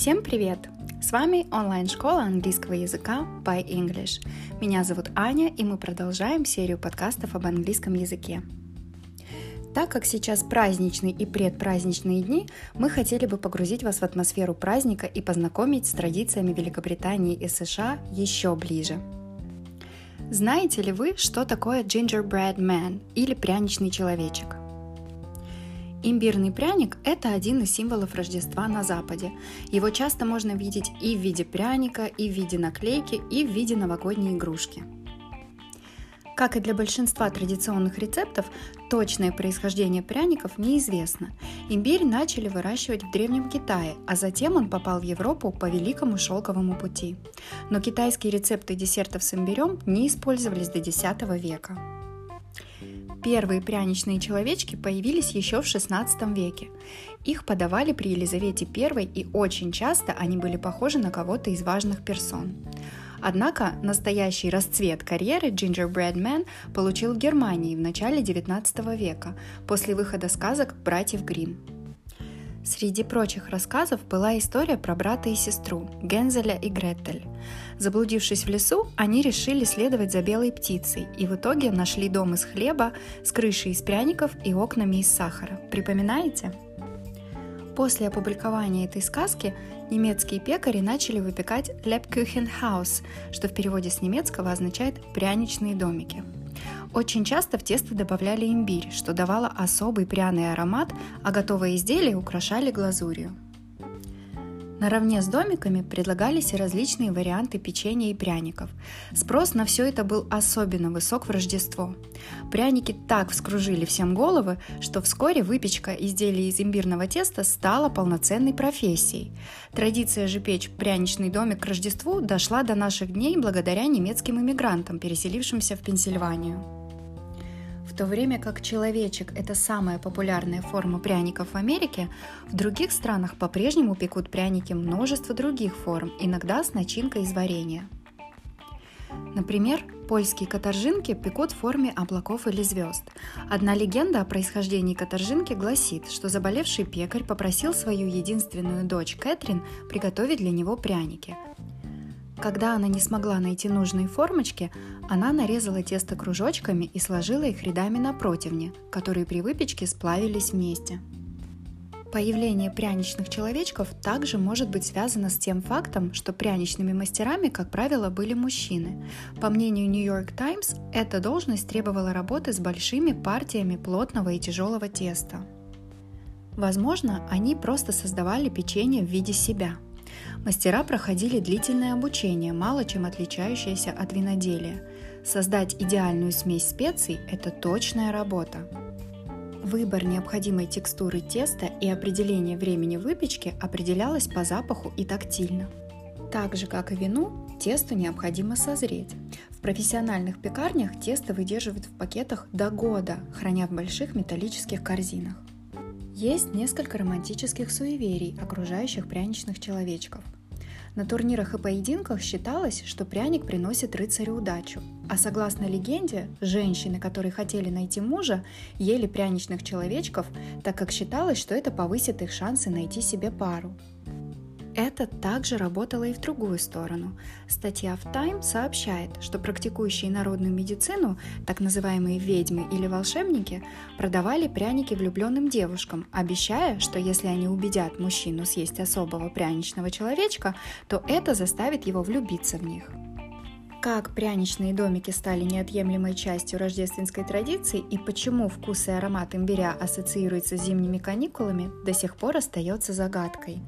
Всем привет! С вами онлайн-школа английского языка by English. Меня зовут Аня, и мы продолжаем серию подкастов об английском языке. Так как сейчас праздничные и предпраздничные дни, мы хотели бы погрузить вас в атмосферу праздника и познакомить с традициями Великобритании и США еще ближе. Знаете ли вы, что такое gingerbread man или пряничный человечек? Имбирный пряник – это один из символов Рождества на Западе. Его часто можно видеть и в виде пряника, и в виде наклейки, и в виде новогодней игрушки. Как и для большинства традиционных рецептов, точное происхождение пряников неизвестно. Имбирь начали выращивать в Древнем Китае, а затем он попал в Европу по Великому Шелковому пути. Но китайские рецепты десертов с имбирем не использовались до X века. Первые пряничные человечки появились еще в XVI веке. Их подавали при Елизавете I, и очень часто они были похожи на кого-то из важных персон. Однако настоящий расцвет карьеры Gingerbread Man получил в Германии в начале XIX века, после выхода сказок «Братьев Гримм». Среди прочих рассказов была история про брата и сестру, Гензеля и Гретель. Заблудившись в лесу, они решили следовать за белой птицей и в итоге нашли дом из хлеба с крышей из пряников и окнами из сахара. Припоминаете? После опубликования этой сказки немецкие пекари начали выпекать Lebkuchenhaus, что в переводе с немецкого означает «пряничные домики». Очень часто в тесто добавляли имбирь, что давало особый пряный аромат, а готовые изделия украшали глазурью. Наравне с домиками предлагались и различные варианты печенья и пряников. Спрос на все это был особенно высок в Рождество. Пряники так вскружили всем головы, что вскоре выпечка изделий из имбирного теста стала полноценной профессией. Традиция же печь пряничный домик к Рождеству дошла до наших дней благодаря немецким иммигрантам, переселившимся в Пенсильванию. В то время как человечек – это самая популярная форма пряников в Америке, в других странах по-прежнему пекут пряники множество других форм, иногда с начинкой из варенья. Например, польские каторжинки пекут в форме облаков или звезд. Одна легенда о происхождении каторжинки гласит, что заболевший пекарь попросил свою единственную дочь Кэтрин приготовить для него пряники – когда она не смогла найти нужные формочки, она нарезала тесто кружочками и сложила их рядами на противне, которые при выпечке сплавились вместе. Появление пряничных человечков также может быть связано с тем фактом, что пряничными мастерами, как правило, были мужчины. По мнению New York Times, эта должность требовала работы с большими партиями плотного и тяжелого теста. Возможно, они просто создавали печенье в виде себя – Мастера проходили длительное обучение, мало чем отличающееся от виноделия. Создать идеальную смесь специй – это точная работа. Выбор необходимой текстуры теста и определение времени выпечки определялось по запаху и тактильно. Так же, как и вину, тесту необходимо созреть. В профессиональных пекарнях тесто выдерживают в пакетах до года, храня в больших металлических корзинах. Есть несколько романтических суеверий, окружающих пряничных человечков. На турнирах и поединках считалось, что пряник приносит рыцарю удачу. А согласно легенде, женщины, которые хотели найти мужа, ели пряничных человечков, так как считалось, что это повысит их шансы найти себе пару. Это также работало и в другую сторону. Статья в Time сообщает, что практикующие народную медицину, так называемые ведьмы или волшебники, продавали пряники влюбленным девушкам, обещая, что если они убедят мужчину съесть особого пряничного человечка, то это заставит его влюбиться в них. Как пряничные домики стали неотъемлемой частью рождественской традиции и почему вкус и аромат имбиря ассоциируется с зимними каникулами, до сих пор остается загадкой.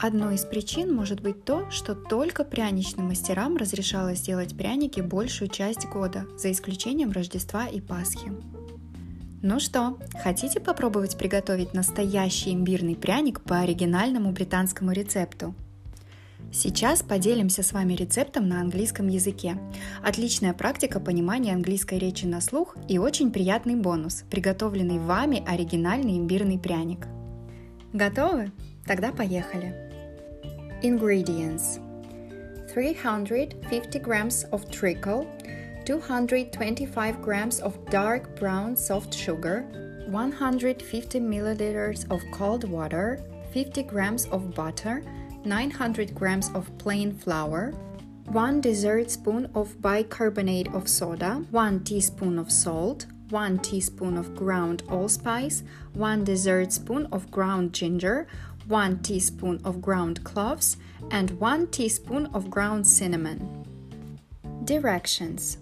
Одной из причин может быть то, что только пряничным мастерам разрешалось делать пряники большую часть года, за исключением Рождества и Пасхи. Ну что, хотите попробовать приготовить настоящий имбирный пряник по оригинальному британскому рецепту? Сейчас поделимся с вами рецептом на английском языке. Отличная практика понимания английской речи на слух и очень приятный бонус – приготовленный вами оригинальный имбирный пряник. Готовы? Тогда поехали! Ingredients. 350 grams of treacle, 225 grams of dark brown soft sugar, 150 milliliters of cold water, 50 grams of butter, 900 grams of plain flour, 1 dessert spoon of bicarbonate of soda, 1 teaspoon of salt, 1 teaspoon of ground allspice, 1 dessert spoon of ground ginger, 1 teaspoon of ground cloves, and 1 teaspoon of ground cinnamon. Directions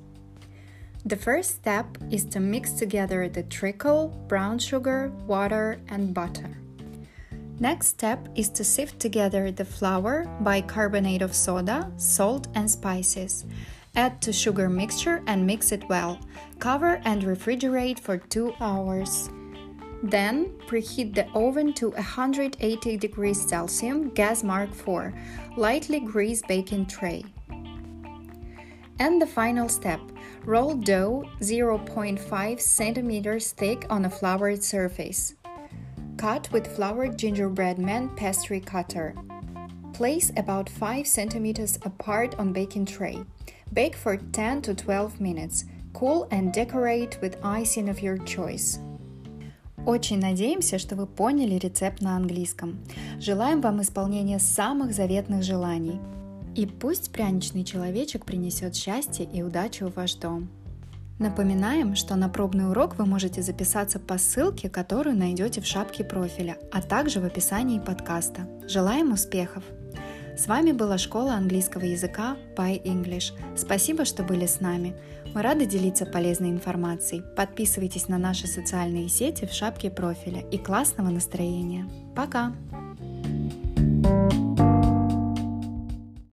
The first step is to mix together the treacle, brown sugar, water, and butter. Next step is to sift together the flour, bicarbonate of soda, salt, and spices. Add to sugar mixture and mix it well. Cover and refrigerate for 2 hours. Then preheat the oven to 180 degrees Celsius, gas mark 4. Lightly grease baking tray. And the final step roll dough 0.5 centimeters thick on a floured surface. Cut with floured gingerbread man pastry cutter. Place about 5 centimeters apart on baking tray. Bake for 10 to 12 minutes. Cool and decorate with icing of your choice. Очень надеемся, что вы поняли рецепт на английском. Желаем вам исполнения самых заветных желаний. И пусть пряничный человечек принесет счастье и удачу в ваш дом. Напоминаем, что на пробный урок вы можете записаться по ссылке, которую найдете в шапке профиля, а также в описании подкаста. Желаем успехов! С вами была школа английского языка By English. Спасибо, что были с нами. Мы рады делиться полезной информацией. Подписывайтесь на наши социальные сети в шапке профиля и классного настроения. Пока!